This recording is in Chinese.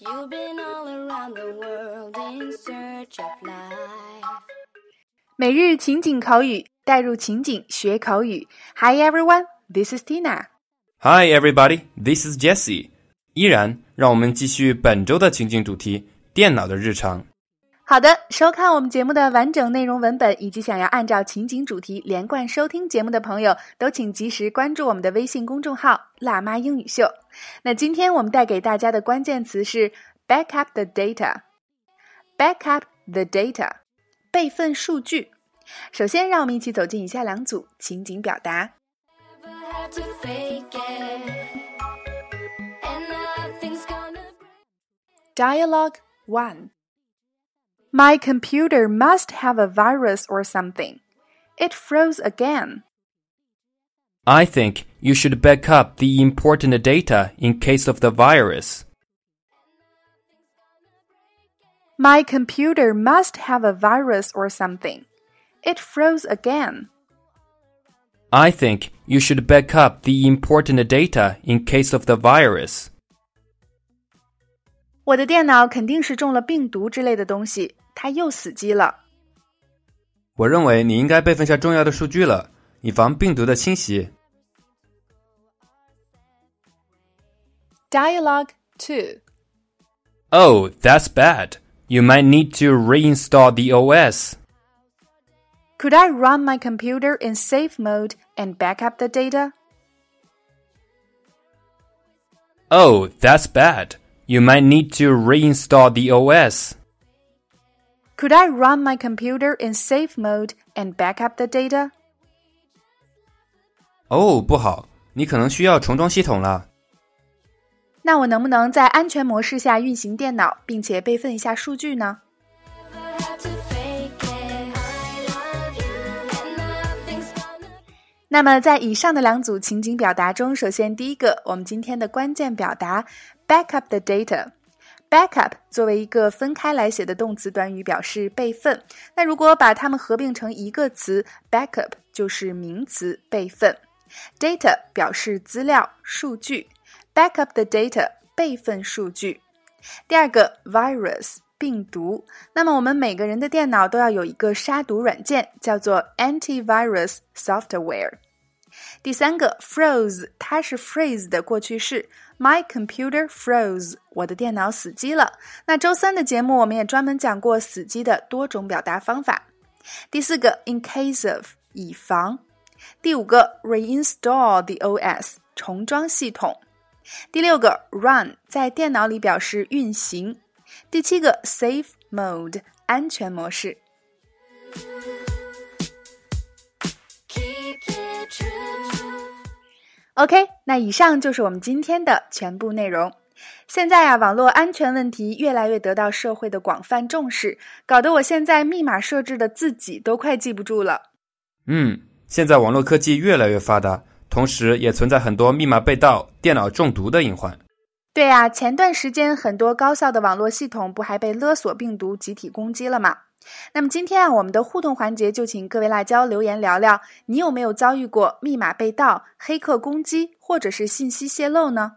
You've been all around the world in search of life. 每日情景口语，带入情景学口语。Hi everyone, this is Tina. Hi everybody, this is Jesse. 依然，让我们继续本周的情景主题——电脑的日常。好的，收看我们节目的完整内容文本，以及想要按照情景主题连贯收听节目的朋友，都请及时关注我们的微信公众号“辣妈英语秀”。那今天我们带给大家的关键词是 “backup the data”。backup the data，备份数据。首先，让我们一起走进以下两组情景表达。Never had My computer must have a virus or something. It froze again. I think you should back up the important data in case of the virus. My computer must have a virus or something. It froze again. I think you should back up the important data in case of the virus. 我的电脑肯定是中了病毒之类的东西， 它又死机了。我认为你应该备份下重要的数据了，以防病毒的侵袭。 Dialogue 2 Oh, that's bad. You might need to reinstall the OS. Could I run my computer in safe mode and back up the data? Oh, that's bad. You might need to reinstall the OS. Could I run my computer in safe mode and back up the data? 哦，不好，你可能需要重装系统了。那我能不能在安全模式下运行电脑，并且备份一下数据呢那么在以上的两组情景表达中，首先第一个，我们今天的关键表达 backup the data。Backup 作为一个分开来写的动词短语，表示备份。那如果把它们合并成一个词，backup 就是名词备份。data 表示资料、数据，backup the data 备份数据。第二个 virus 病毒，那么我们每个人的电脑都要有一个杀毒软件，叫做 antivirus software。第三个 froze，它是 freeze 的过去式，My computer froze，我的电脑死机了。那周三的节目我们也专门讲过死机的多种表达方法。第四个 in case of，以防。第五个 reinstall the OS，重装系统。第六个 run 在电脑里表示运行。第七个 safe mode 安全模式。OK，那以上就是我们今天的全部内容。现在啊，网络安全问题越来越得到社会的广泛重视，搞得我现在密码设置的自己都快记不住了。嗯，现在网络科技越来越发达，同时也存在很多密码被盗、电脑中毒的隐患。对呀，前段时间很多高校的网络系统不还被勒索病毒集体攻击了吗？那么今天啊，我们的互动环节就请各位辣椒留言聊聊，你有没有遭遇过密码被盗、黑客攻击或者是信息泄露呢